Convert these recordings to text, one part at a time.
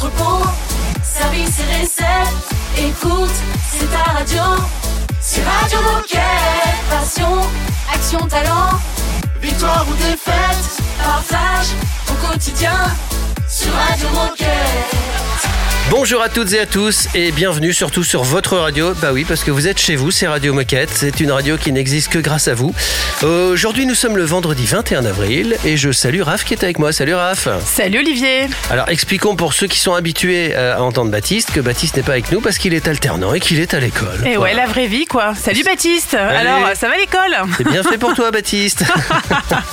entrepôt, service et recettes. Écoute, c'est ta radio. C'est Radio Moquette. Passion, action, talent. Victoire ou défaite, partage au quotidien sur Radio Moquette. Bonjour à toutes et à tous et bienvenue surtout sur votre radio. Bah oui, parce que vous êtes chez vous, c'est Radio Moquette. C'est une radio qui n'existe que grâce à vous. Aujourd'hui, nous sommes le vendredi 21 avril et je salue Raph qui est avec moi. Salut Raph. Salut Olivier. Alors expliquons pour ceux qui sont habitués euh, à entendre Baptiste que Baptiste n'est pas avec nous parce qu'il est alternant et qu'il est à l'école. Et ouais, la vraie vie quoi. Salut Baptiste. Alors, ça va l'école? C'est bien fait pour toi Baptiste.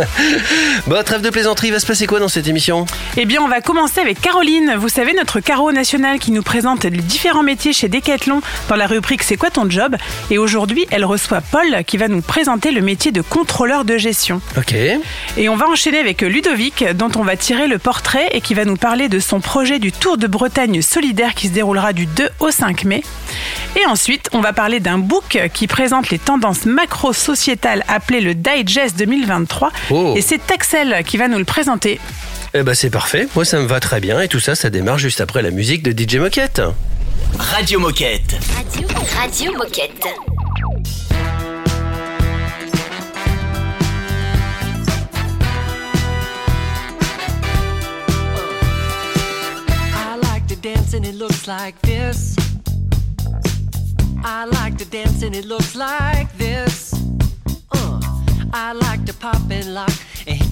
bon, trêve de plaisanterie, il va se passer quoi dans cette émission? Eh bien, on va commencer avec Caroline. Vous savez, notre carreau national qui nous présente les différents métiers chez Decathlon dans la rubrique C'est quoi ton job? Et aujourd'hui, elle reçoit Paul qui va nous présenter le métier de contrôleur de gestion. Ok. Et on va enchaîner avec Ludovic dont on va tirer le portrait et qui va nous parler de son projet du Tour de Bretagne solidaire qui se déroulera du 2 au 5 mai. Et ensuite, on va parler d'un book qui présente les tendances macro-sociétales appelé le Digest 2023. Et c'est Axel qui va nous le présenter. Eh ben c'est parfait, moi ça me va très bien et tout ça ça démarre juste après la musique de DJ Moquette. Radio Moquette. Radio, Radio Moquette. I like to dance and it looks like this. I like to dance and it looks like this. Uh, I like to pop and lock and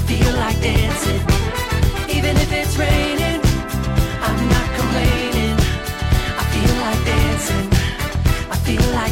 feel like dancing, even if it's raining. I'm not complaining. I feel like dancing. I feel like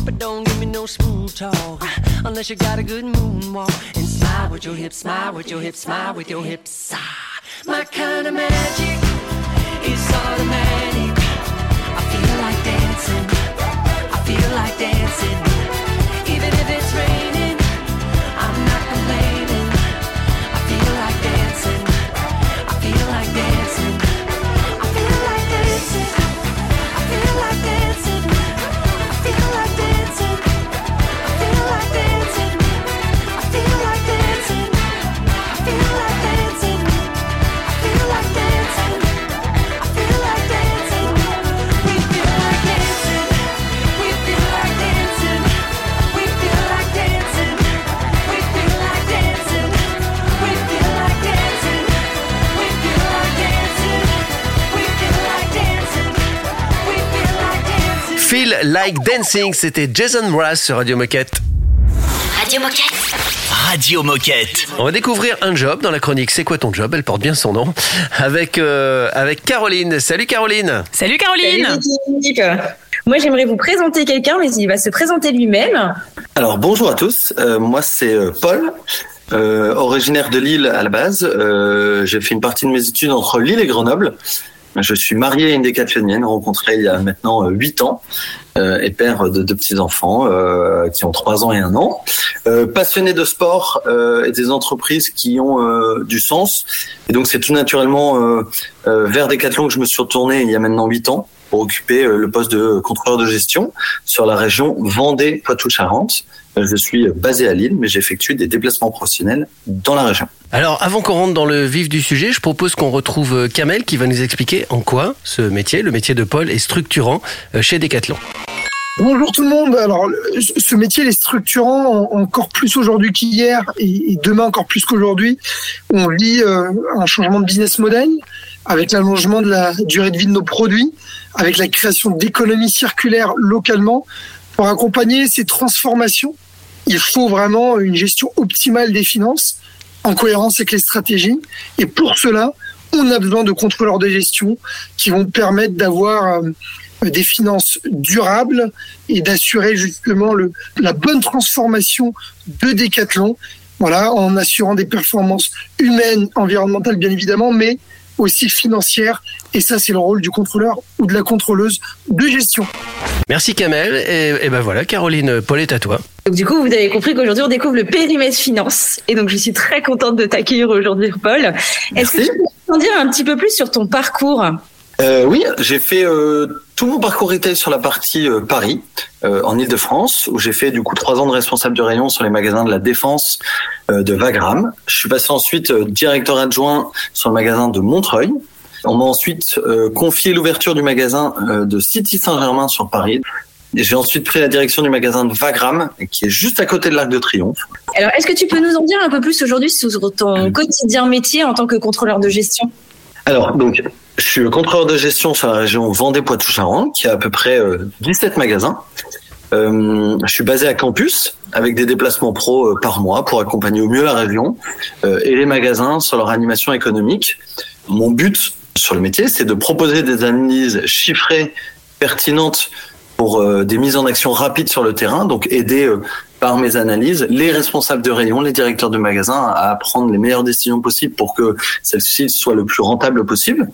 But don't give me no smooth talk unless you got a good moonwalk and smile with your hips, smile with your hips, smile with your hips. Ah, my kind of magic is automatic. I feel like dancing. I feel like dancing. Like Dancing, c'était Jason Mraz sur Radio Moquette. Radio Moquette. Radio Moquette. On va découvrir un job dans la chronique C'est quoi ton job? Elle porte bien son nom. Avec, euh, avec Caroline. Salut Caroline. Salut Caroline Salut. Moi, j'aimerais vous présenter quelqu'un, mais il va se présenter lui-même. Alors bonjour à tous, Euh, moi c'est euh, Paul, euh, originaire de Lille à la base. Euh, J'ai fait une partie de mes études entre Lille et Grenoble. Je suis marié à une décathlonienne rencontrée il y a maintenant euh, huit ans euh, et père de deux petits enfants euh, qui ont trois ans et un an. Euh, passionné de sport euh, et des entreprises qui ont euh, du sens. Et donc c'est tout naturellement vers Decathlon que je me suis retourné il y a maintenant huit ans pour occuper le poste de contrôleur de gestion sur la région Vendée-Poitou-Charentes. Je suis basé à Lille, mais j'effectue des déplacements professionnels dans la région. Alors, avant qu'on rentre dans le vif du sujet, je propose qu'on retrouve euh, Kamel qui va nous expliquer en quoi ce métier, le métier de Paul, est structurant euh, chez Decathlon. Bonjour tout le monde. Alors, ce métier il est structurant en- encore plus aujourd'hui qu'hier et, demain encore plus qu'aujourd'hui. On vit euh, un changement de business model avec l'allongement de la durée de vie de nos produits, avec la création d'économies circulaires localement. Pour accompagner ces transformations, il faut vraiment une gestion optimale des finances en cohérence avec les stratégies. Et pour cela, on a besoin de contrôleurs de gestion qui vont permettre d'avoir euh, des finances durables et d'assurer justement le, la bonne transformation de Decathlon, voilà, en assurant des performances humaines, environnementales bien évidemment, mais aussi financières. Et ça, c'est le rôle du contrôleur ou de la contrôleuse de gestion. Merci Kamel. Et, et ben voilà, Caroline, Paul est à toi. Donc du coup, vous avez compris qu'aujourd'hui, on découvre le périmètre finance. Et donc, je suis très contente de t'accueillir aujourd'hui, Paul. Est-ce que tu peux nous en dire un petit peu plus sur ton parcours? Euh, oui, j'ai fait euh, tout mon parcours retail sur la partie euh, Paris, en Ile-de-France, où j'ai fait du coup trois ans de responsable de rayon sur les magasins de la Défense de Wagram. Je suis passé ensuite directeur adjoint sur le magasin de Montreuil. On m'a ensuite confié l'ouverture du magasin de City Saint-Germain sur Paris. J'ai ensuite pris la direction du magasin de Wagram, qui est juste à côté de l'Arc de Triomphe. Alors, est-ce que tu peux nous en dire un peu plus aujourd'hui sur ton quotidien métier en tant que contrôleur de gestion? Alors, donc, je suis le contrôleur de gestion sur la région Vendée-Poitou-Charentes, qui a à peu près euh, 17 magasins. Euh, je suis basé à Campus, avec des déplacements pro euh, par mois pour accompagner au mieux la région euh, et les magasins sur leur animation économique. Mon but sur le métier, c'est de proposer des analyses chiffrées, pertinentes pour des mises en action rapides sur le terrain, donc aider par mes analyses les responsables de rayon, les directeurs de magasins à prendre les meilleures décisions possibles pour que celles-ci soient le plus rentables possible.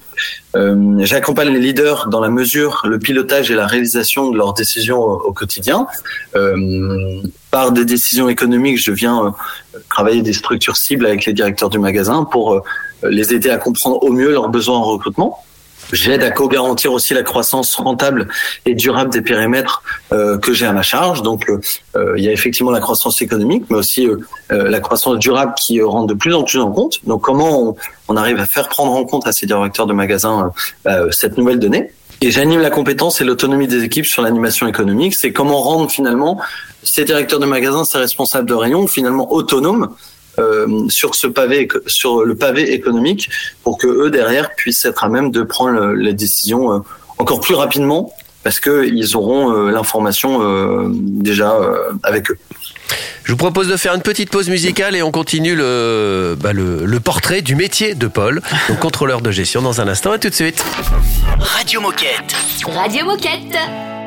Euh, J'accompagne les leaders dans la mesure, le pilotage et la réalisation de leurs décisions au, au quotidien. Euh, par des décisions économiques, je viens euh, travailler des structures cibles avec les directeurs du magasin pour euh, les aider à comprendre au mieux leurs besoins en recrutement. J'aide à co-garantir aussi la croissance rentable et durable des périmètres euh, que j'ai à ma charge. Donc, euh, euh, il y a effectivement la croissance économique, mais aussi euh, euh, la croissance durable qui euh, rentre de plus en plus en compte. Donc, comment on, on arrive à faire prendre en compte à ces directeurs de magasins cette nouvelle donnée? Et j'anime la compétence et l'autonomie des équipes sur l'animation économique. C'est comment rendre finalement ces directeurs de magasins, ces responsables de rayon, finalement autonomes euh, sur ce pavé, sur le pavé économique, pour que eux derrière puissent être à même de prendre le- les décisions euh, encore plus rapidement, parce que ils auront euh, l'information euh, déjà euh, avec eux. Je vous propose de faire une petite pause musicale et on continue le, bah, le, le portrait du métier de Paul, donc contrôleur de gestion dans un instant. À tout de suite. Radio Moquette. Radio Moquette.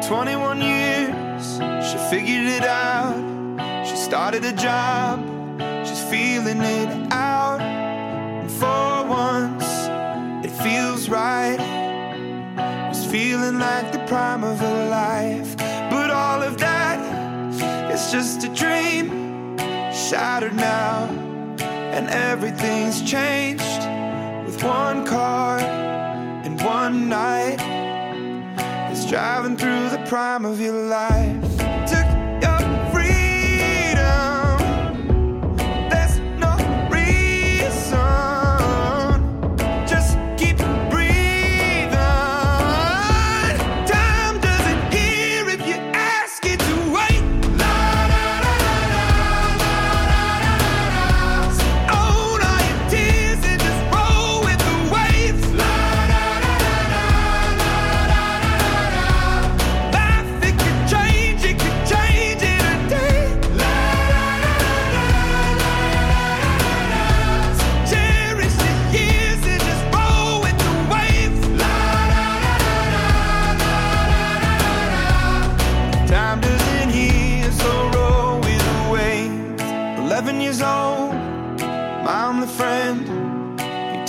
21 years, she figured it out. She started a job, feeling it out. And for once, it feels right. It's feeling like the prime of her life. But all of that is just a dream, shattered now. And everything's changed with one car and one night It's driving through the prime of your life.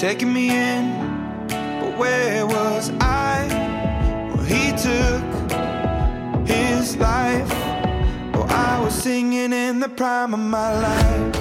Taking me in, but where was I? Well, he took his life. Oh, I was singing in the prime of my life.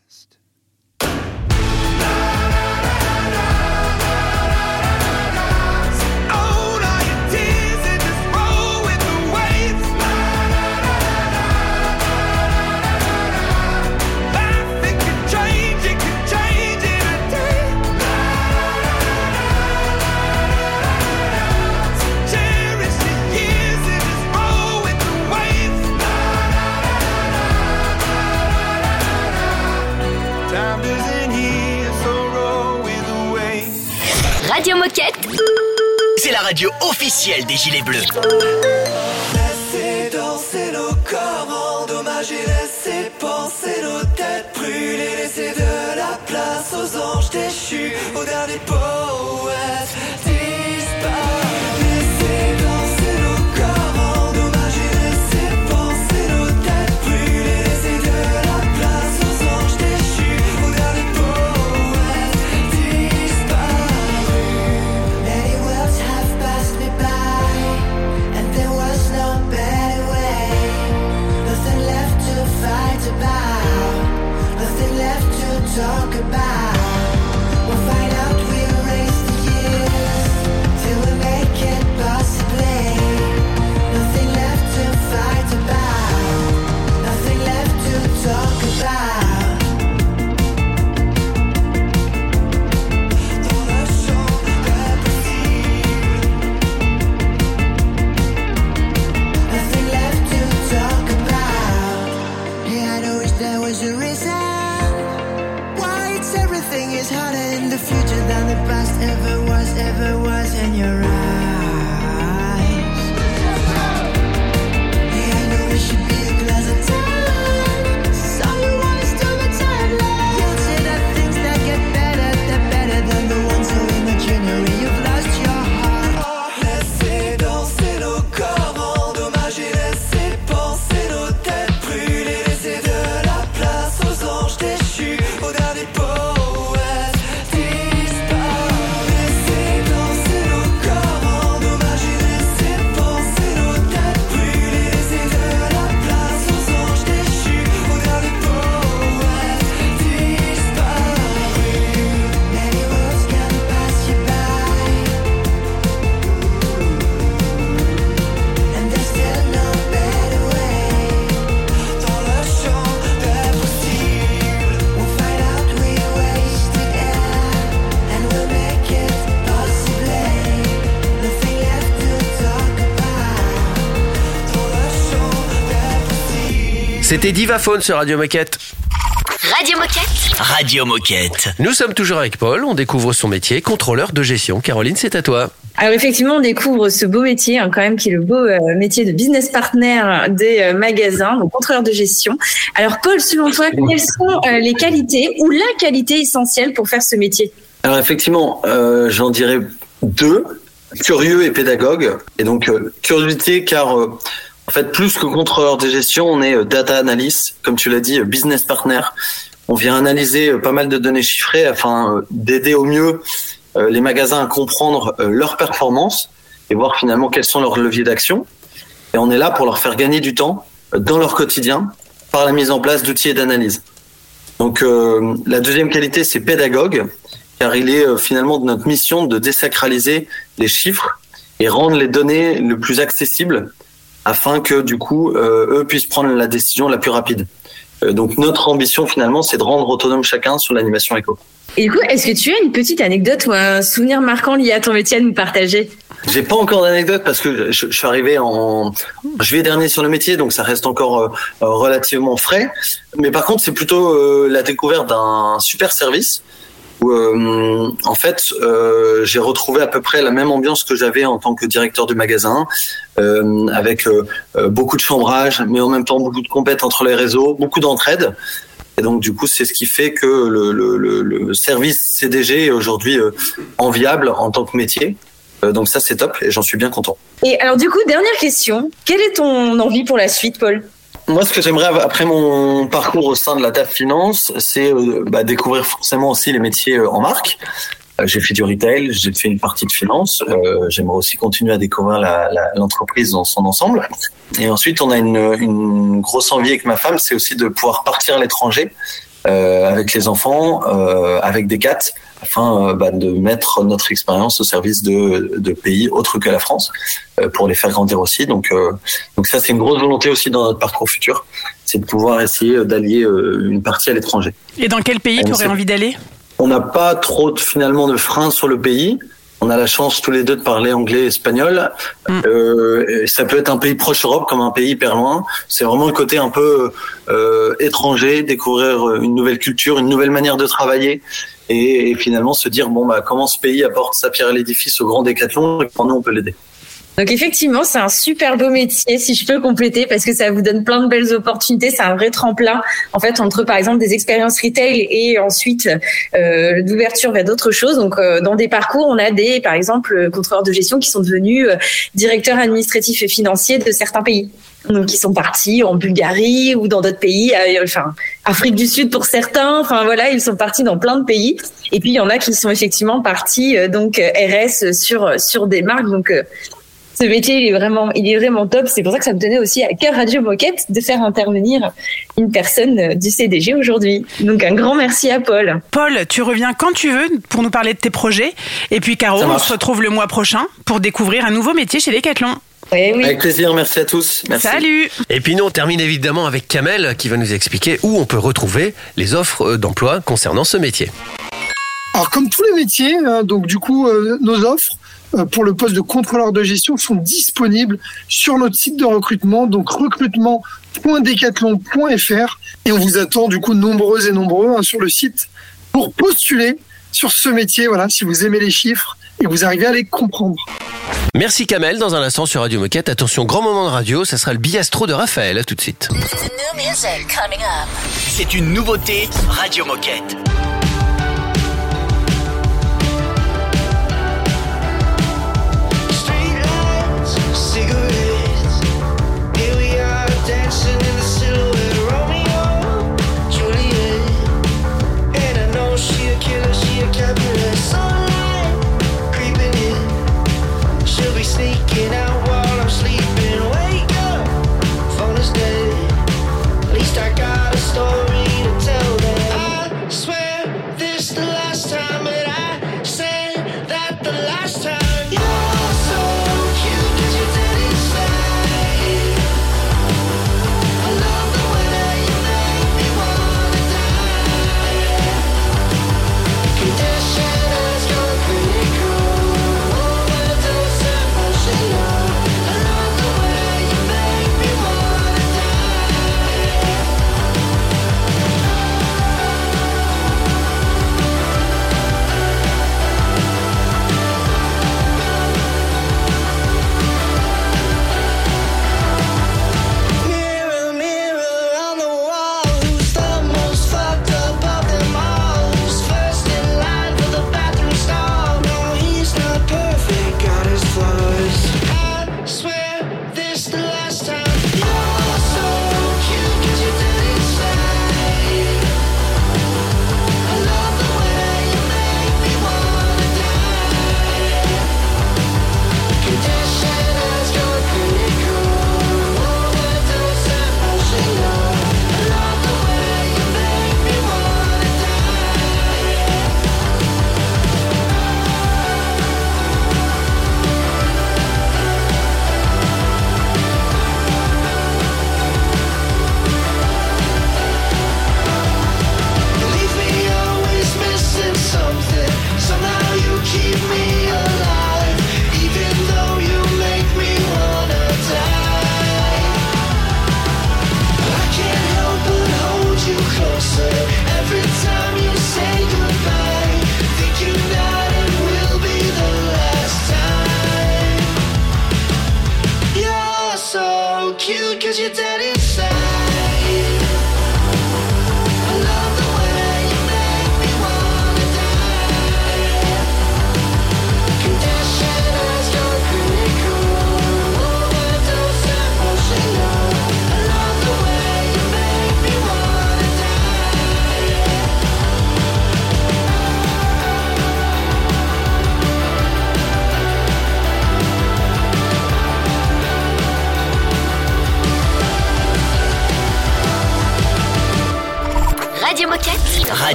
Radio officielle des Gilets Bleus. Laissez danser nos corps endommagés, laissez penser nos têtes brûlées, laissez de la place aux anges déchus, aux derniers poètes C'était Divaphone sur Radio Moquette. Radio Moquette. Radio Moquette. Nous sommes toujours avec Paul, on découvre son métier, contrôleur de gestion. Caroline, c'est à toi. Alors effectivement, on découvre ce beau métier, hein, quand même, qui est le beau euh, métier de business partner des euh, magasins, donc contrôleur de gestion. Alors Paul, selon toi, quelles sont euh, les qualités ou la qualité essentielle pour faire ce métier? Alors effectivement, euh, j'en dirais deux, curieux et pédagogue. Et donc euh, curiosité car euh, en fait plus que contrôleur de gestion, on est euh, data analyst, comme tu l'as dit, euh, business partner. On vient analyser euh, pas mal de données chiffrées afin d'aider au mieux les magasins à comprendre leurs performances et voir finalement quels sont leurs leviers d'action. Et on est là pour leur faire gagner du temps dans leur quotidien par la mise en place d'outils et d'analyse. Donc la deuxième qualité, c'est pédagogue, car il est finalement de notre mission de désacraliser les chiffres et rendre les données le plus accessibles afin que du coup euh, eux puissent prendre la décision la plus rapide. Euh, donc notre ambition finalement, c'est de rendre autonome chacun sur l'animation éco. Et du coup, est-ce que tu as une petite anecdote ou un souvenir marquant lié à ton métier à nous partager? J'ai pas encore d'anecdote parce que je, je suis arrivé en juillet dernier sur le métier, donc ça reste encore euh, euh, relativement frais. Mais par contre, c'est plutôt euh, la découverte d'un super service où, euh, en fait, euh, j'ai retrouvé à peu près la même ambiance que j'avais en tant que directeur du magasin, euh, avec beaucoup de chambrage, mais en même temps beaucoup de compètes entre les réseaux, beaucoup d'entraide. Et donc, du coup, c'est ce qui fait que le, le, service CDG est aujourd'hui enviable en tant que métier. Donc ça, c'est top et j'en suis bien content. Et alors du coup, dernière question, quelle est ton envie pour la suite, Paul? Moi, ce que j'aimerais après mon parcours au sein de la TAF Finance, c'est euh, bah, découvrir forcément aussi les métiers euh, en marque. Euh, j'ai fait du retail, j'ai fait une partie de finance. J'aimerais aussi continuer à découvrir l'entreprise dans son ensemble. Et ensuite, on a une, grosse envie avec ma femme, c'est aussi de pouvoir partir à l'étranger avec les enfants, avec des cats, afin euh, bah, de mettre notre expérience au service de, de pays autres que la France, euh, pour les faire grandir aussi. Donc, euh, donc ça, c'est une grosse volonté aussi dans notre parcours futur, c'est de pouvoir essayer d'allier une partie à l'étranger. Et dans quel pays tu aurais envie d'aller? On n'a pas trop finalement de freins sur le pays. On a la chance tous les deux de parler anglais et espagnol. Euh, ça peut être un pays proche Europe comme un pays hyper loin. C'est vraiment le côté un peu euh, étranger, découvrir une nouvelle culture, une nouvelle manière de travailler. Et, finalement se dire bon bah comment ce pays apporte sa pierre à l'édifice au grand décathlon et comment nous on peut l'aider. Donc effectivement, c'est un super beau métier, si je peux compléter, parce que ça vous donne plein de belles opportunités. C'est un vrai tremplin, en fait, entre par exemple des expériences retail et ensuite euh, d'ouverture vers d'autres choses. Donc euh, dans des parcours, on a des, par exemple, contrôleurs de gestion qui sont devenus euh, directeurs administratifs et financiers de certains pays. Donc ils sont partis en Bulgarie ou dans d'autres pays, euh, enfin Afrique du Sud pour certains. Enfin voilà, ils sont partis dans plein de pays. Et puis il y en a qui sont effectivement partis euh, donc euh, RS sur sur des marques. Donc ce métier, il est vraiment, il est vraiment top. C'est pour ça que ça me tenait aussi à cœur Radio Moquette de faire intervenir une personne euh, du CDG aujourd'hui. Donc un grand merci à Paul. Paul, tu reviens quand tu veux pour nous parler de tes projets. Et puis Caro, on se retrouve le mois prochain pour découvrir un nouveau métier chez Decathlon. Avec plaisir, merci à tous. Merci. Salut Et puis nous, on termine évidemment avec Kamel qui va nous expliquer où on peut retrouver les offres euh, d'emploi concernant ce métier. Alors comme tous les métiers, hein, donc du coup euh, nos offres pour le poste de contrôleur de gestion sont disponibles sur notre site de recrutement, donc recrutement.decathlon.fr et on vous attend du coup nombreux et nombreux hein, sur le site pour postuler sur ce métier. Voilà, si vous aimez les chiffres et que vous arrivez à les comprendre. Merci Kamel, dans un instant sur Radio Moquette. Attention, grand moment de radio, ça sera le biastro de Raphaël, à tout de suite. C'est une nouveauté Radio Moquette.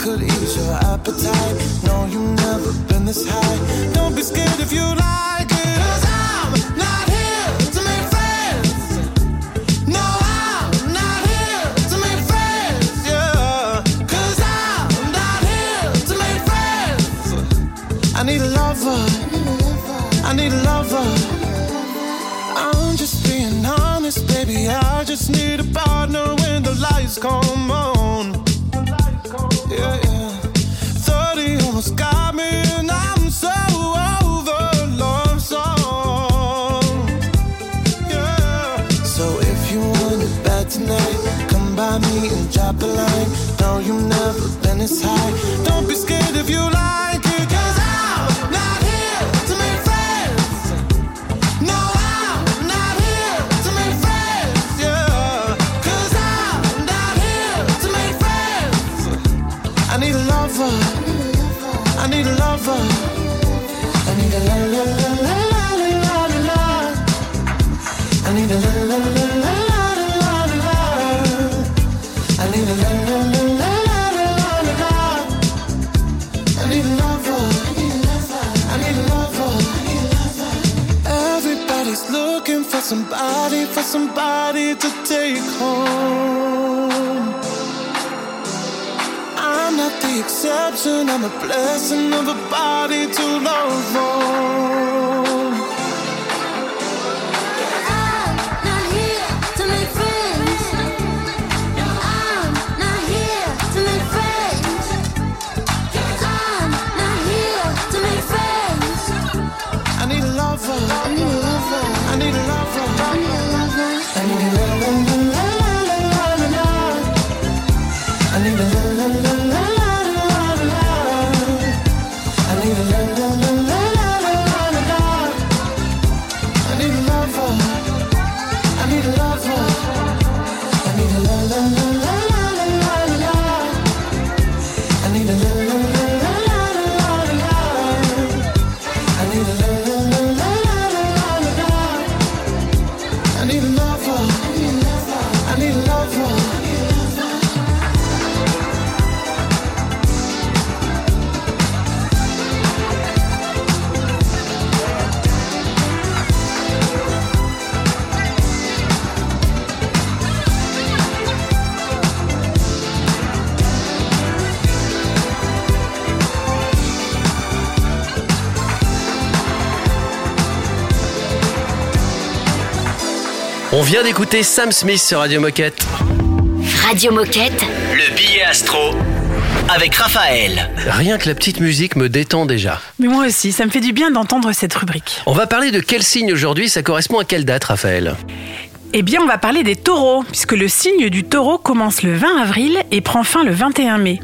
Could ease your appetite. No, you've never been this high. Don't be scared if you like it. Cause I'm not here to make friends. No, I'm not here to make friends. Yeah. Cause I'm not here to make friends. I need a lover. I need a lover. I'm just being honest, baby. I just need a partner when the lights come on. And drop a line. No, you've never been this high. Don't be scared if you like exception, blessing of a body to vient d'écouter Sam Smith sur Radio Moquette. Radio Moquette. Le billet astro avec Raphaël. Rien que la petite musique me détend déjà. Mais moi aussi, ça me fait du bien d'entendre cette rubrique. On va parler de quel signe aujourd'hui Ça correspond à quelle date, Raphaël? Eh bien, on va parler des taureaux, puisque le signe du taureau commence le 20 avril et prend fin le 21 mai.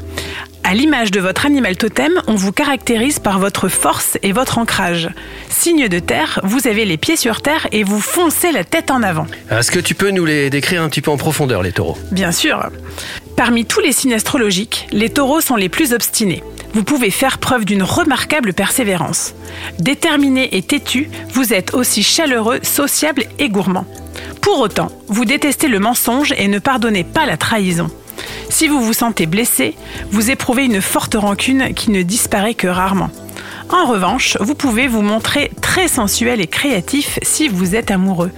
À l'image de votre animal totem, on vous caractérise par votre force et votre ancrage. Signe de terre, vous avez les pieds sur terre et vous foncez la tête en avant. Est-ce que tu peux nous les décrire un petit peu en profondeur, les taureaux? Bien sûr. Parmi tous les signes astrologiques, les taureaux sont les plus obstinés. Vous pouvez faire preuve d'une remarquable persévérance. Déterminé et têtu, vous êtes aussi chaleureux, sociable et gourmand. Pour autant, vous détestez le mensonge et ne pardonnez pas la trahison. Si vous vous sentez blessé, vous éprouvez une forte rancune qui ne disparaît que rarement. En revanche, vous pouvez vous montrer très sensuel et créatif si vous êtes amoureux.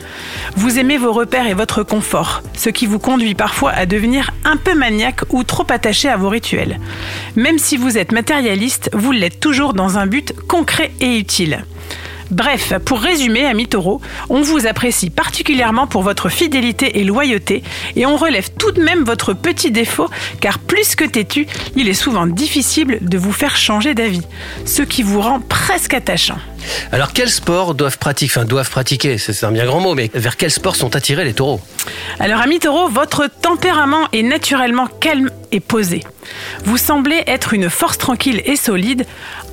Vous aimez vos repères et votre confort, ce qui vous conduit parfois à devenir un peu maniaque ou trop attaché à vos rituels. Même si vous êtes matérialiste, vous l'êtes toujours dans un but concret et utile. Bref, pour résumer, amis taureaux, on vous apprécie particulièrement pour votre fidélité et loyauté et on relève tout de même votre petit défaut car plus que têtu, il est souvent difficile de vous faire changer d'avis, ce qui vous rend presque attachant. Alors quels sports doivent pratiquer, enfin doivent pratiquer, c'est un bien grand mot, mais vers quels sports sont attirés les taureaux? Alors, amis taureaux, votre tempérament est naturellement calme et posé. Vous semblez être une force tranquille et solide,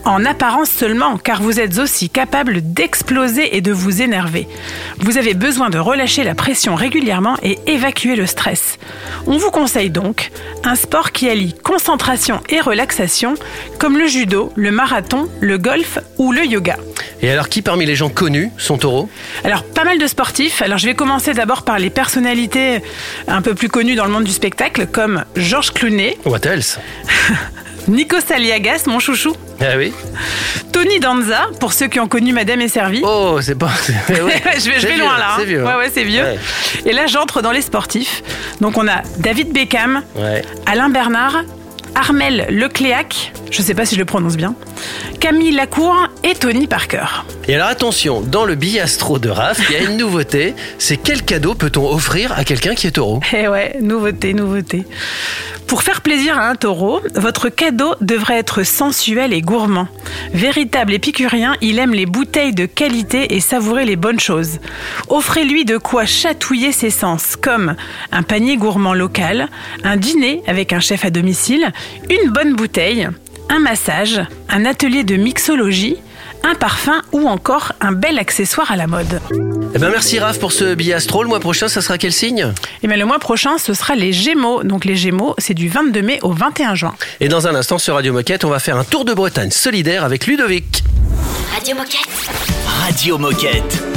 en apparence seulement, car vous êtes aussi capable d'exploser et de vous énerver. Vous avez besoin de relâcher la pression régulièrement et évacuer le stress. On vous conseille donc un sport qui allie concentration et relaxation, comme le judo, le marathon, le golf ou le yoga. Et alors qui parmi les gens connus sont taureaux? Alors, pas mal de sportifs. Alors, je vais commencer d'abord par les personnalités un peu plus connues dans le monde du spectacle, comme Georges Clooney, What else? Nico Saliagas, mon chouchou, Ah oui Tony Danza, pour ceux qui ont connu Madame et Servie. Oh, c'est pas... oui. je vais, je C'est vais vieux, loin là. hein. C'est vieux. Ouais, ouais, c'est vieux. Ouais. Et là, j'entre dans les sportifs. Donc, on a David Beckham, Ouais. Alain Bernard, Armel Lecléac, je sais pas si je le prononce bien, Camille Lacour et Tony Parker. Et alors attention, dans le billastro de Raph, il y a une nouveauté, c'est quel cadeau peut-on offrir à quelqu'un qui est taureau? Eh ouais, nouveauté, nouveauté. Pour faire plaisir à un taureau, votre cadeau devrait être sensuel et gourmand. Véritable épicurien, il aime les bouteilles de qualité et savourer les bonnes choses. Offrez-lui de quoi chatouiller ses sens, comme un panier gourmand local, un dîner avec un chef à domicile, une bonne bouteille, un massage, un atelier de mixologie, un parfum ou encore un bel accessoire à la mode. Eh ben merci Raph pour ce billastro. Le mois prochain, ça sera quel signe? Et bien le mois prochain, ce sera les Gémeaux. Donc les Gémeaux, c'est du 22 mai au 21 juin. Et dans un instant sur Radio Moquette, on va faire un tour de Bretagne solidaire avec Ludovic. Radio Moquette. Radio Moquette.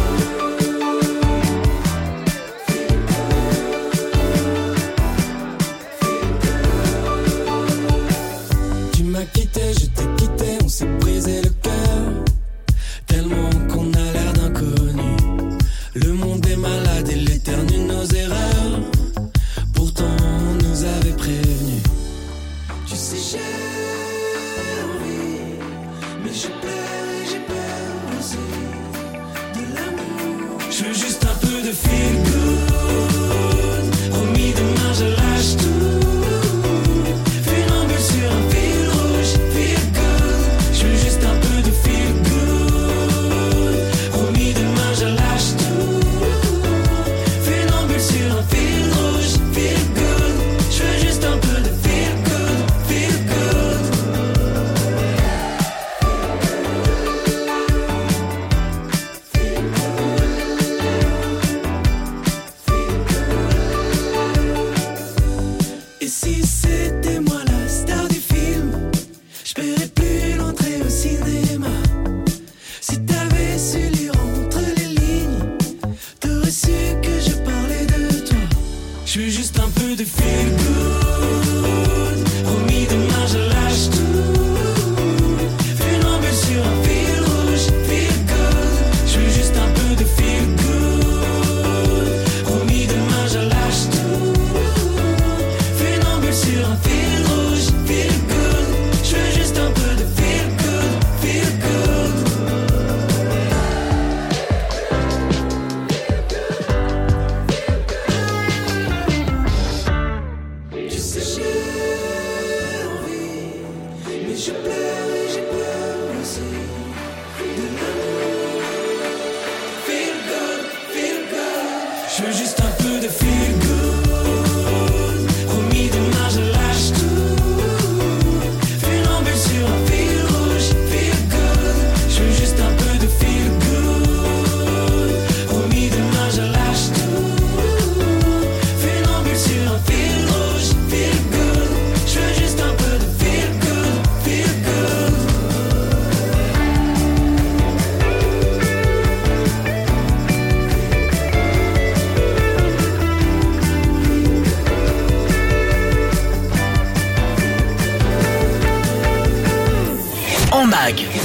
M'as quitté,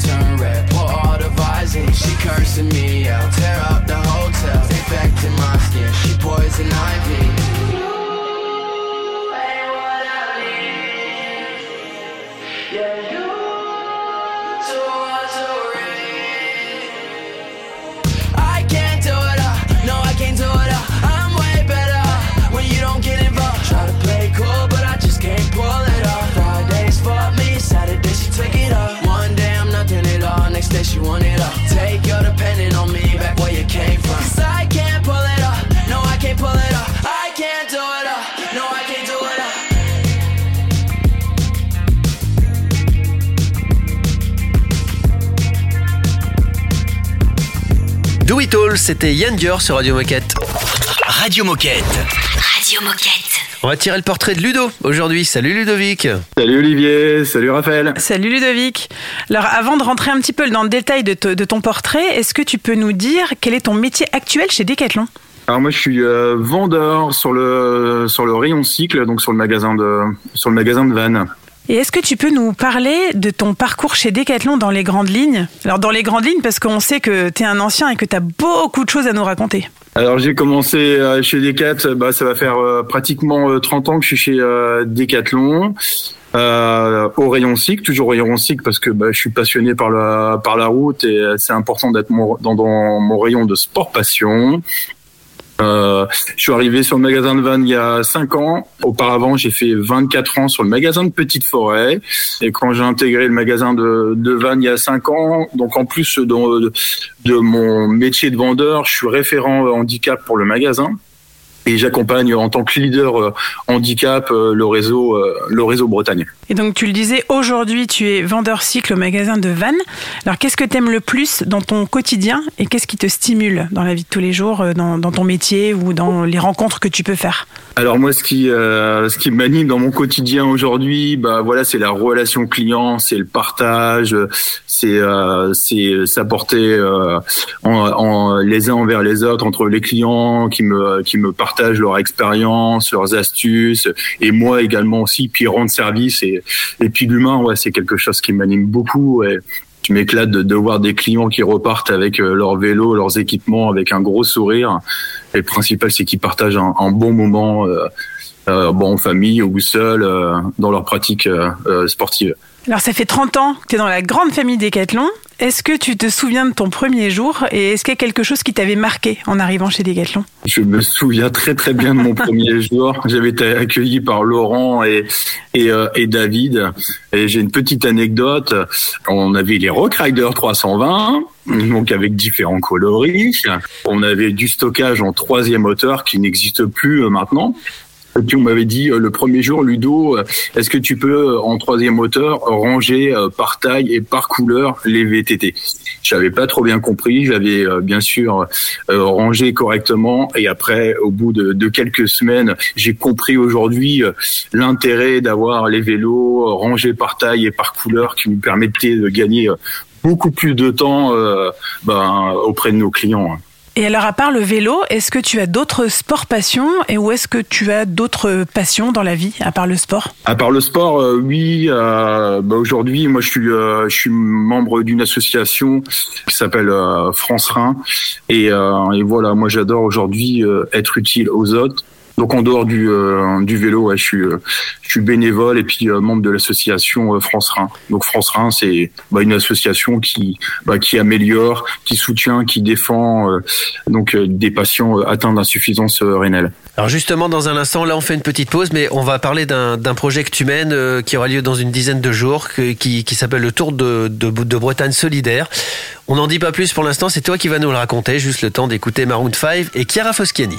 turn red, pour all the visine. She cursing me out, tear up the hotel, infecting my skin. She poison ivy. C'était Yann Dior sur Radio Moquette. Radio Moquette. Radio Moquette. On va tirer le portrait de Ludo aujourd'hui. Salut Ludovic. Salut Olivier, salut Raphaël. Salut Ludovic. Alors avant de rentrer un petit peu dans le détail de, ton portrait, est-ce que tu peux nous dire quel est ton métier actuel chez Decathlon? Alors moi je suis euh, vendeur sur le sur le rayon cycle, donc sur le magasin de sur le magasin de Vannes. Et est-ce que tu peux nous parler de ton parcours chez Decathlon dans les grandes lignes? Alors dans les grandes lignes parce qu'on sait que tu es un ancien et que tu as beaucoup de choses à nous raconter. Alors j'ai commencé euh, chez Decat, bah ça va faire euh, pratiquement euh, 30 ans que je suis chez euh, Decathlon. Euh, au rayon cycle, toujours au rayon cycle parce que bah, je suis passionné par la par la route et euh, c'est important d'être dans, dans mon rayon de sport passion. Euh, je suis arrivé sur le magasin de Vannes il y a 5 ans. Auparavant, j'ai fait 24 ans sur le magasin de Petite Forêt. Et quand j'ai intégré le magasin de, de Vannes il y a 5 ans, donc en plus de, de mon métier de vendeur, je suis référent handicap pour le magasin. Et j'accompagne en tant que leader euh, handicap euh, le réseau, euh, le réseau Bretagne. Et donc tu le disais, aujourd'hui tu es vendeur cycle au magasin de Vannes. Alors qu'est-ce que tu aimes le plus dans ton quotidien et qu'est-ce qui te stimule dans la vie de tous les jours, dans ton métier ou dans les rencontres que tu peux faire? Alors moi, ce qui euh, ce qui m'anime dans mon quotidien aujourd'hui, bah voilà, c'est la relation client, c'est le partage, c'est euh, c'est s'apporter euh, les uns envers les autres entre les clients qui me qui me partagent leur expérience, leurs astuces, et moi également aussi, puis rendre service et et puis l'humain, ouais, c'est quelque chose qui m'anime beaucoup. Je m'éclate de, de voir des clients qui repartent avec euh, leur vélo, leurs équipements, avec un gros sourire. Et le principal, c'est qu'ils partagent un, un bon moment, euh, euh, bon, en famille ou seul, euh, dans leur pratique euh, euh, sportive. Alors ça fait 30 ans que tu es dans la grande famille Decathlon. Est-ce que tu te souviens de ton premier jour et est-ce qu'il y a quelque chose qui t'avait marqué en arrivant chez Decathlon? Je me souviens très très bien de mon premier jour. J'avais été accueilli par Laurent et et, euh, et David. Et j'ai une petite anecdote. On avait les Rock Rider 320, donc avec différents coloris. On avait du stockage en troisième hauteur qui n'existe plus euh, maintenant. On m'avait dit euh, le premier jour, Ludo, euh, est-ce que tu peux euh, en troisième hauteur ranger par taille et par couleur les VTT J'avais pas trop bien compris. J'avais bien sûr rangé correctement et après, au bout de, de quelques semaines, j'ai compris aujourd'hui l'intérêt d'avoir les vélos rangés par taille et par couleur qui nous permettaient de gagner beaucoup plus de temps euh, ben, auprès de nos clients. Et alors à part le vélo, est-ce que tu as d'autres sports passions et où est-ce que tu as d'autres passions dans la vie à part le sport? À part le sport, euh, oui. euh, bah, Aujourd'hui, moi, je suis, euh, je suis membre d'une association qui s'appelle France Rhin, et, et voilà, moi, j'adore aujourd'hui être utile aux autres. Donc en dehors du, euh, du vélo, ouais, je suis, euh, je suis bénévole et puis euh, membre de l'association euh, France Rhin. Donc France Rhin, c'est bah, une association qui, bah, qui améliore, qui soutient, qui défend euh, donc euh, des patients atteints d'insuffisance euh, rénale. Alors justement, dans un instant, là, on fait une petite pause, mais on va parler d'un projet que tu mènes euh, qui aura lieu dans une dizaine de jours, que- qui, qui s'appelle le Tour de, de, de Bretagne solidaire. On n'en dit pas plus pour l'instant, c'est toi qui vas nous le raconter, juste le temps d'écouter Maroon 5 et Chiara Foschiani.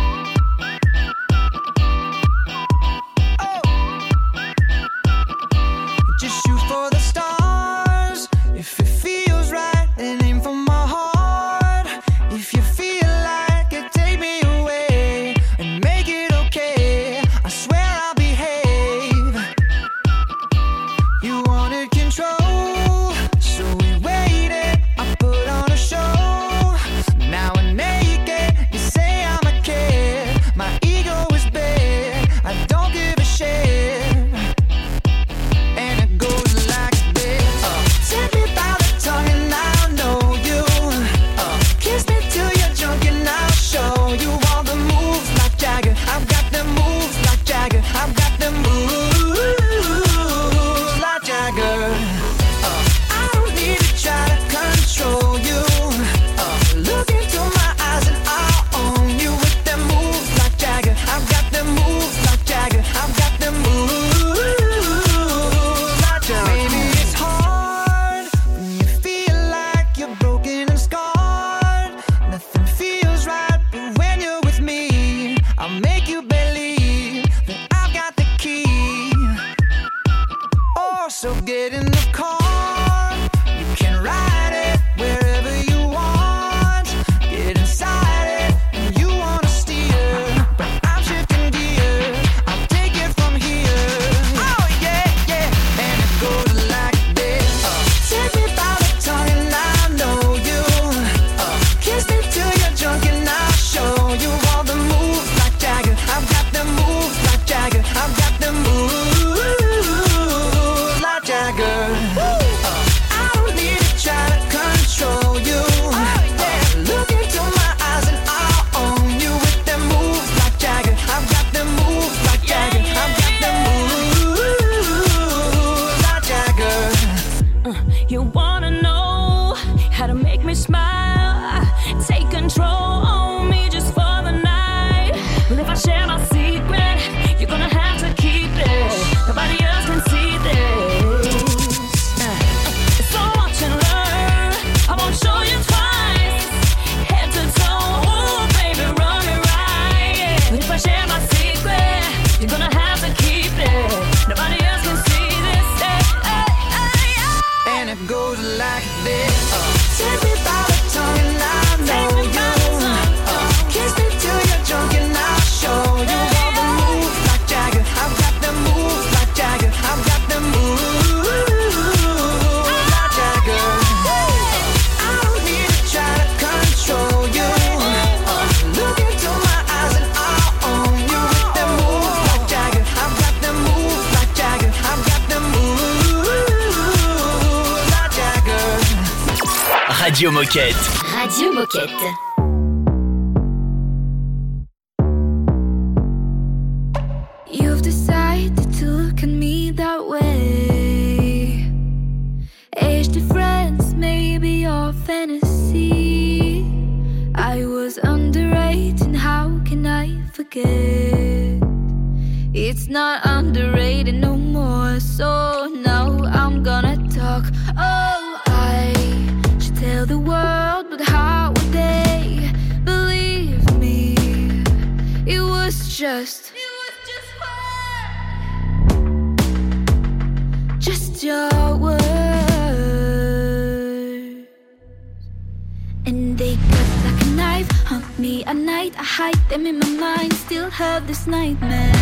Gadget. a at night. I hide them in my mind, still have this nightmare.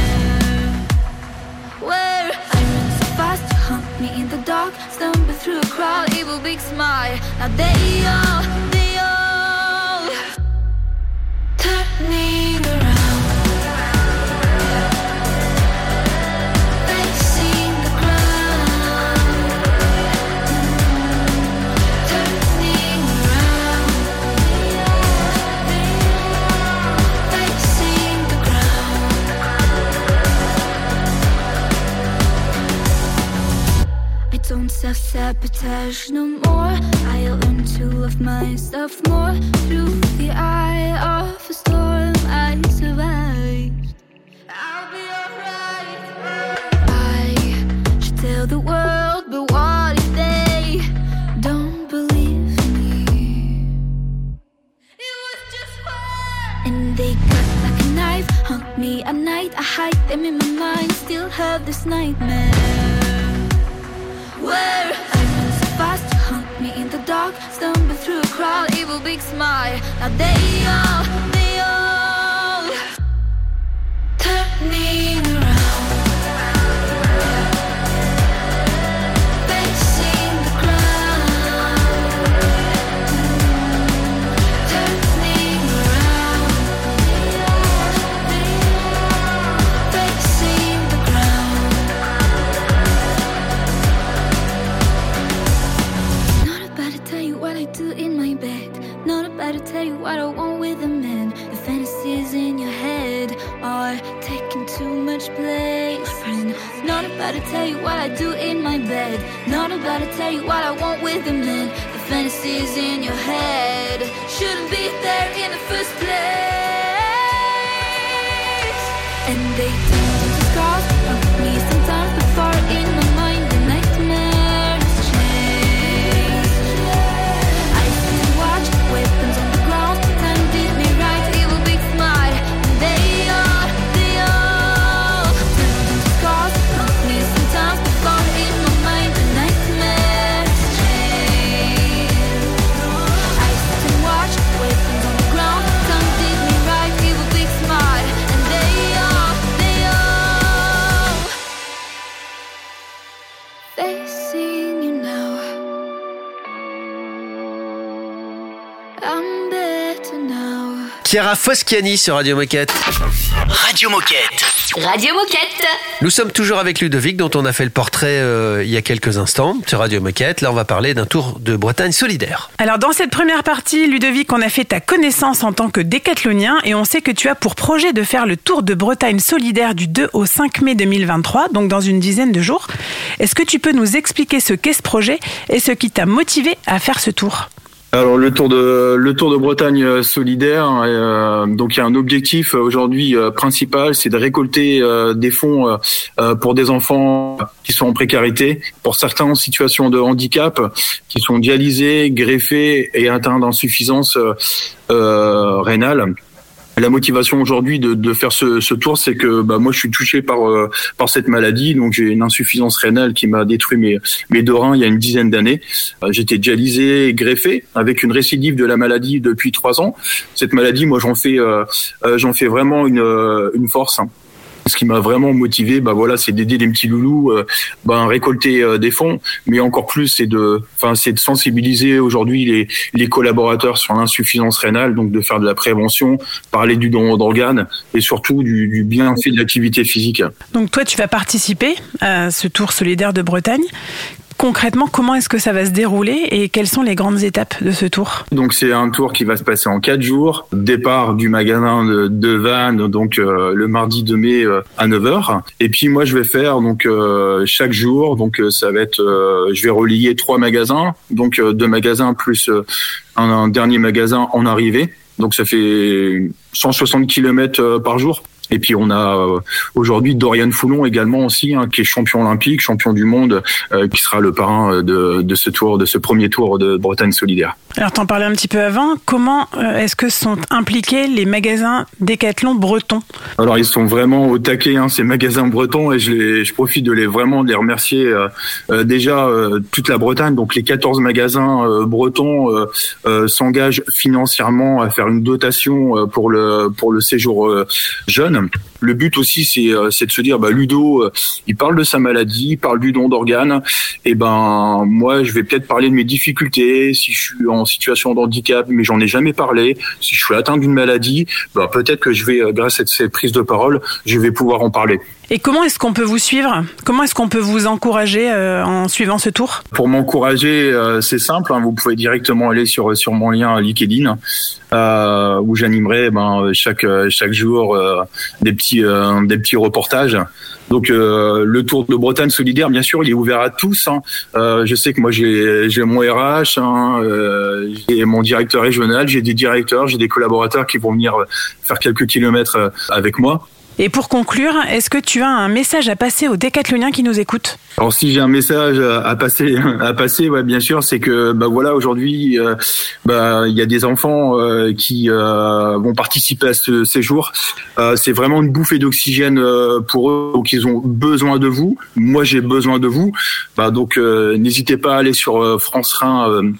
Where I run so fast, you hunt me in the dark, stumble through a crowd, evil big smile. Now they all. self-sabotage no more. I learn to love myself more. Through the eye of a storm I survived. I'll be alright. I should tell the world But what if they don't believe me? It was just fun. And they cut like a knife Haunt me at night. I hide them in my mind Still have this nightmare. Where I run so fast, hunt me in the dark, stumble through a crowd, evil big smile. Now they all, they all turn me. about to tell you what I do in my bed. Not about to tell you what I want with a man. The fantasies in your head shouldn't be there in the first place. And they do. Chiara Foschiani sur Radio Moquette. Radio Moquette. Radio Moquette. Nous sommes toujours avec Ludovic, dont on a fait le portrait euh, il y a quelques instants sur Radio Moquette. Là, on va parler d'un tour de Bretagne solidaire. Alors dans cette première partie, Ludovic, on a fait ta connaissance en tant que décathlonien et on sait que tu as pour projet de faire le tour de Bretagne solidaire du 2 au 5 mai 2023, donc dans une dizaine de jours. Est-ce que tu peux nous expliquer ce qu'est ce projet et ce qui t'a motivé à faire ce tour? Alors le tour de le tour de Bretagne euh, solidaire, euh, donc il y a un objectif euh, aujourd'hui euh, principal, c'est de récolter des fonds pour des enfants qui sont en précarité, pour certains en situation de handicap, qui sont dialysés, greffés et atteints d'insuffisance rénale. La motivation aujourd'hui de, de faire ce, ce tour, c'est que bah, moi je suis touché par euh, par cette maladie, donc j'ai une insuffisance rénale qui m'a détruit mes mes deux reins il y a une dizaine d'années. Euh, J'étais dialysé, et greffé, avec une récidive de la maladie depuis trois ans. Cette maladie, moi j'en fais euh, j'en fais vraiment une une force. hein. Ce qui m'a vraiment motivé, bah voilà, c'est d'aider des petits loulous, euh, ben récolter euh, des fonds, mais encore plus, c'est de, enfin, c'est de sensibiliser aujourd'hui les, les collaborateurs sur l'insuffisance rénale, donc de faire de la prévention, parler du don d'organes et surtout du, du bienfait de l'activité physique. Donc toi, tu vas participer à ce tour solidaire de Bretagne. Concrètement, comment est-ce que ça va se dérouler et quelles sont les grandes étapes de ce tour? Donc c'est un tour qui va se passer en quatre jours. Départ du magasin de, de Vannes, donc euh, le mardi 2 mai euh, à 9h. Et puis moi je vais faire donc euh, chaque jour, donc euh, ça va être, euh, je vais relier trois magasins, donc deux magasins plus un, un dernier magasin en arrivée. Donc ça fait 160 km par jour. Et puis on a euh, aujourd'hui Dorian Foulon également aussi, hein, qui est champion olympique, champion du monde, euh, qui sera le parrain euh, de, de ce tour, de ce premier tour de Bretagne solidaire. Alors t'en parlais un petit peu avant, comment euh, est-ce que sont impliqués les magasins Décathlon bretons Alors ils sont vraiment au taquet, hein, ces magasins bretons, et je, les, je profite de les vraiment de les remercier euh, euh, déjà euh, toute la Bretagne, donc les 14 magasins bretons s'engagent financièrement à faire une dotation euh, pour le pour le séjour euh, Le but aussi c'est euh, c'est de se dire bah Ludo, euh, il parle de sa maladie, il parle du don d'organes, et ben moi je vais peut-être parler de mes difficultés, si je suis en situation de handicap, mais j'en ai jamais parlé, si je suis atteint d'une maladie, bah peut-être que je vais euh, grâce à cette prise de parole, je vais pouvoir en parler. Et comment est-ce qu'on peut vous suivre? Comment est-ce qu'on peut vous encourager euh, en suivant ce tour? Pour m'encourager, euh, c'est simple. hein, vous pouvez directement aller sur sur mon lien LinkedIn euh, où j'animerai ben, chaque chaque jour euh, des petits euh, des petits reportages. Donc euh, le Tour de Bretagne solidaire, bien sûr, il est ouvert à tous. hein. Je sais que moi j'ai j'ai mon RH, hein, j'ai mon directeur régional, j'ai des directeurs, j'ai des collaborateurs qui vont venir faire quelques kilomètres avec moi. Et pour conclure, est-ce que tu as un message à passer aux décathloniens qui nous écoutent? Alors si j'ai un message à passer, à passer, ouais, bien sûr, c'est que bah voilà aujourd'hui, euh, bah il y a des enfants euh, qui euh, vont participer à ce séjour. C'est vraiment une bouffée d'oxygène pour eux, donc ils ont besoin de vous. Moi j'ai besoin de vous. Bah donc n'hésitez pas à aller sur France Rhin.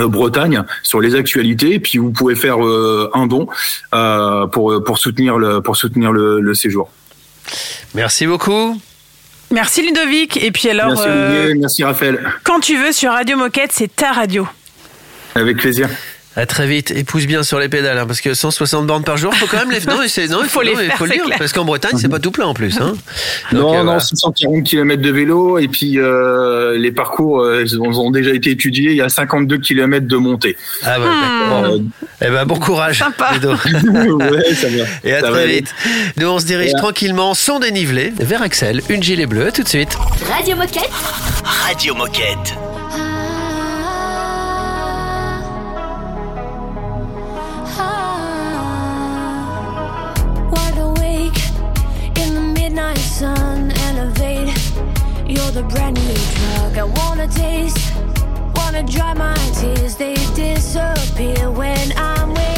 Euh, Bretagne sur les actualités et puis vous pouvez faire euh, un don euh, pour pour soutenir le pour soutenir le, le séjour. Merci beaucoup. Merci Ludovic. Et puis alors, merci euh, Olivier, merci Raphaël, quand tu veux sur Radio Moquette, c'est ta radio. avec plaisir. À très vite et pousse bien sur les pédales hein, parce que 160 bornes par jour, faut quand même les non, il Faut les non, il faire, faut le dire clair. parce qu'en Bretagne c'est pas tout plein en plus. Hein. Donc, non, euh, non, voilà. 640 km de vélo et puis euh, les parcours euh, ils ont, ont déjà été étudiés. Il y a 52 km de montée. Ah ouais, Hmm. d'accord. Eh ben bon courage. Ludo. ouais, ça va. Et à Ça très aller. vite. Nous on se dirige tranquillement, sans dénivelé, vers Axel, une gilet bleue, tout de suite. Radio Moquette. Radio Moquette. The brand new drug I wanna taste. Wanna dry my tears, they disappear when I'm with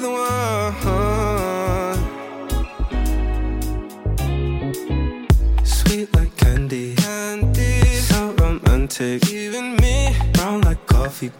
the one. Sweet like candy, candy, so romantic. Even me, brown like coffee.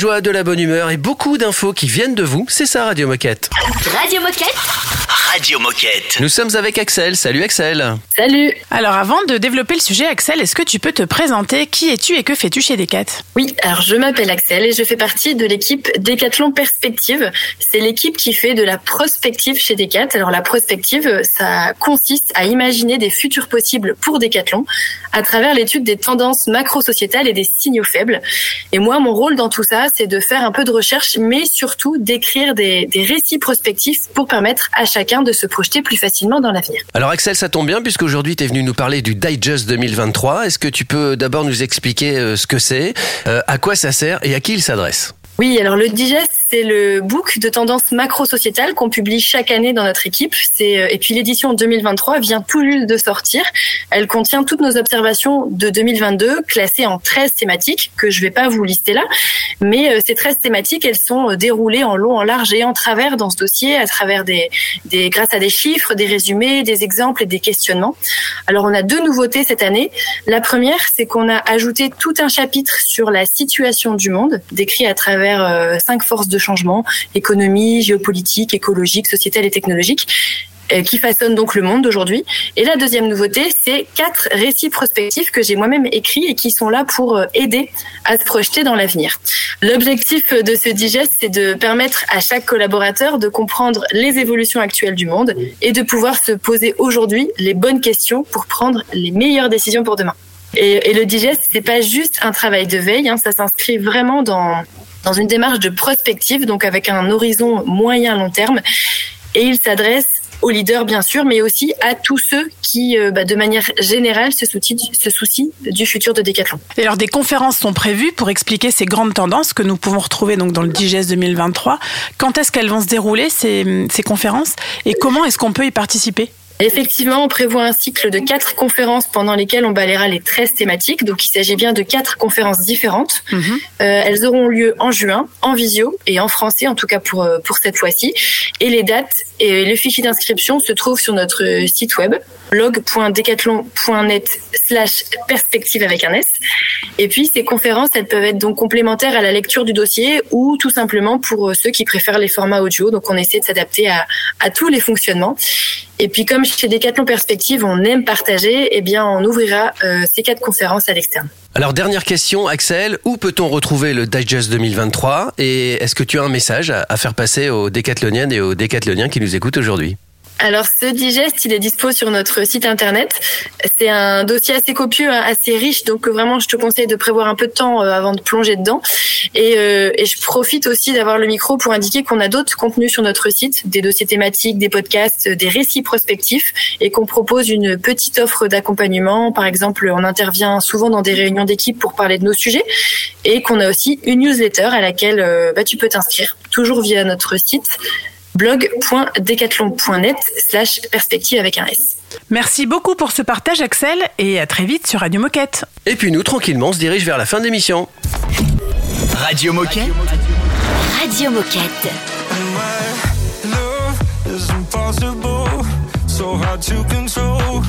de la bonne humeur et beaucoup d'infos qui viennent de vous. C'est ça Radio Moquette. Radio Moquette Radio Moquette. Nous sommes avec Axel. Salut Axel. Salut. Alors avant de développer le sujet, Axel, est-ce que tu peux te présenter? Qui es-tu et que fais-tu chez Decat Oui, alors je m'appelle Axel et je fais partie de l'équipe Decathlon Perspective. C'est l'équipe qui fait de la prospective chez Decat. Alors la prospective, ça consiste à imaginer des futurs possibles pour Decathlon à travers l'étude des tendances macro-sociétales et des signaux faibles. Et moi, mon rôle dans tout ça, c'est de faire un peu de recherche, mais surtout d'écrire des, des récits prospectifs pour permettre à chacun de se projeter plus facilement dans l'avenir. Alors Axel, ça tombe bien puisqu'aujourd'hui tu es venu nous parler du Digest 2023. Est-ce que tu peux d'abord nous expliquer euh, ce que c'est, euh, à quoi ça sert et à qui il s'adresse? Oui, alors le Digest, c'est le book de tendance macro-sociétale qu'on publie chaque année dans notre équipe. Euh, et puis l'édition 2023 vient tout juste de sortir. Elle contient toutes nos observations de 2022 classées en 13 thématiques que je vais pas vous lister là, mais euh, ces 13 thématiques, elles sont euh, déroulées en long, en large et en travers dans ce dossier à travers des grâce à des chiffres, des résumés, des exemples et des questionnements. Alors on a deux nouveautés cette année. La première, c'est qu'on a ajouté tout un chapitre sur la situation du monde, décrit à travers euh, cinq forces de changement économie, géopolitique, écologique, sociétale et technologique euh, qui façonnent donc le monde d'aujourd'hui. Et la deuxième nouveauté, c'est quatre récits prospectifs que j'ai moi-même écrits et qui sont là pour euh, aider à se projeter dans l'avenir. L'objectif de ce digest, c'est de permettre à chaque collaborateur de comprendre les évolutions actuelles du monde et de pouvoir se poser aujourd'hui les bonnes questions pour prendre les meilleures décisions pour demain. Et, et le digest, c'est pas juste un travail de veille, hein, ça s'inscrit vraiment dans dans une démarche de prospective, donc avec un horizon moyen long terme. Et il s'adresse aux leaders bien sûr, mais aussi à tous ceux qui, euh, bah, de manière générale, se soucient, se soucient du futur de Decathlon. Et alors des conférences sont prévues pour expliquer ces grandes tendances que nous pouvons retrouver donc dans le Digest 2023. Quand est-ce qu'elles vont se dérouler ces, ces conférences? Et comment est-ce qu'on peut y participer? Effectivement, on prévoit un cycle de quatre conférences pendant lesquelles on balayera les 13 thématiques. Donc, il s'agit bien de quatre conférences différentes. Euh, elles auront lieu en juin, en visio et en français, en tout cas pour, euh, pour cette fois-ci. Et les dates et le fichier d'inscription se trouvent sur notre site web blog.decathlon.net slash perspective avec un S. Et puis, ces conférences, elles peuvent être donc complémentaires à la lecture du dossier ou tout simplement pour ceux qui préfèrent les formats audio. Donc, on essaie de s'adapter à, à tous les fonctionnements. Et puis, comme chez Decathlon Perspective, on aime partager, eh bien, on ouvrira euh, ces quatre conférences à l'externe. Alors dernière question, Axel, où peut-on retrouver le Digest 2023 et est-ce que tu as un message à faire passer aux décathloniennes et aux décathloniens qui nous écoutent aujourd'hui? Alors, ce digest, il est dispo sur notre site internet. C'est un dossier assez copieux, hein, assez riche, donc euh, vraiment, je te conseille de prévoir un peu de temps euh, avant de plonger dedans. Et, euh, je profite aussi d'avoir le micro pour indiquer qu'on a d'autres contenus sur notre site, des dossiers thématiques, des podcasts, des récits prospectifs, et qu'on propose une petite offre d'accompagnement. Par exemple, on intervient souvent dans des réunions d'équipe pour parler de nos sujets, et qu'on a aussi une newsletter à laquelle euh, bah, tu peux t'inscrire, toujours via notre site blog.decathlon.net slash perspective avec un S. Merci beaucoup pour ce partage Axel et à très vite sur Radio Moquette. Et puis nous, tranquillement, on se dirige vers la fin de l'émission. Radio Moquette. Radio Moquette. Love is impossible, so hard to control.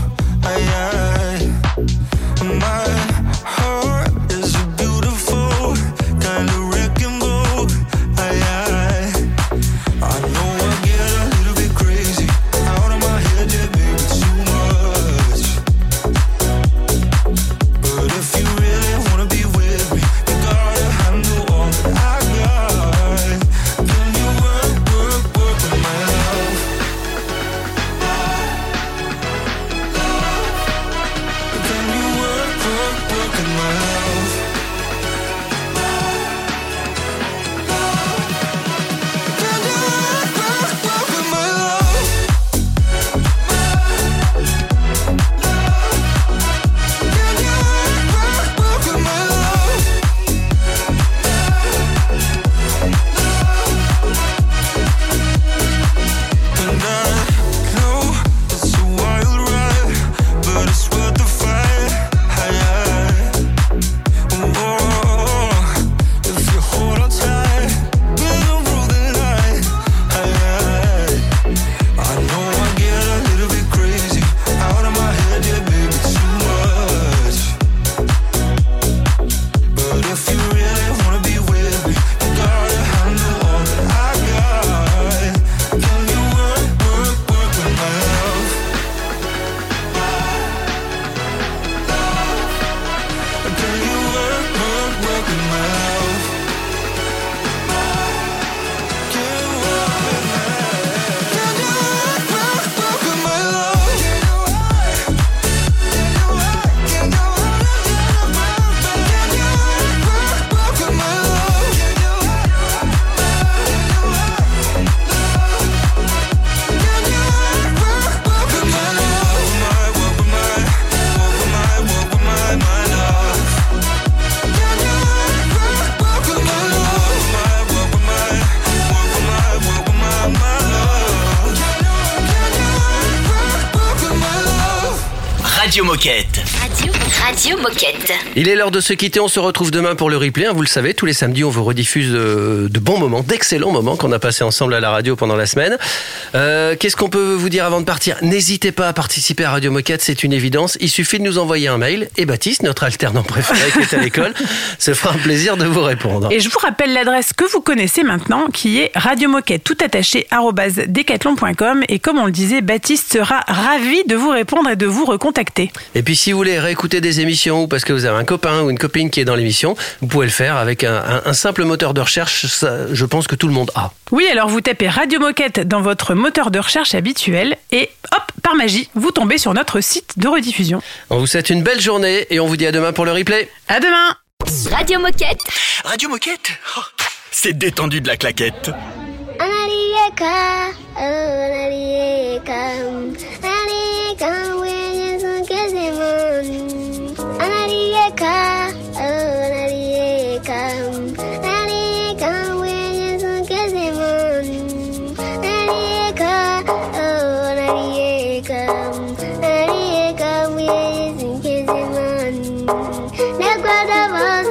Aye, aye. Moquette. Radio, Radio Moquette. Il est l'heure de se quitter. On se retrouve demain pour le replay. hein, Vous le savez, tous les samedis, on vous rediffuse euh, de bons moments, d'excellents moments qu'on a passés ensemble à la radio pendant la semaine. Euh, Qu'est-ce qu'on peut vous dire avant de partir? N'hésitez pas à participer à Radio Moquette, c'est une évidence. Il suffit de nous envoyer un mail. Et Baptiste, notre alternant préféré qui est à l'école, se fera un plaisir de vous répondre. Et je vous rappelle l'adresse que vous connaissez maintenant, qui est radiomoquette tout attaché decathlon.com. Et comme on le disait, Baptiste sera ravi de vous répondre et de vous recontacter. Et puis si vous voulez réécouter des émissions ou parce que vous avez un copain ou une copine qui est dans l'émission, vous pouvez le faire avec un, un- un simple moteur de recherche. Ça, je pense que tout le monde a. Oui, alors vous tapez Radio Moquette dans votre moteur de recherche habituel et hop, par magie, vous tombez sur notre site de rediffusion. On vous souhaite une belle journée et on vous dit à demain pour le replay. À demain Radio Moquette. Radio Moquette oh, C'est détendu de la claquette. never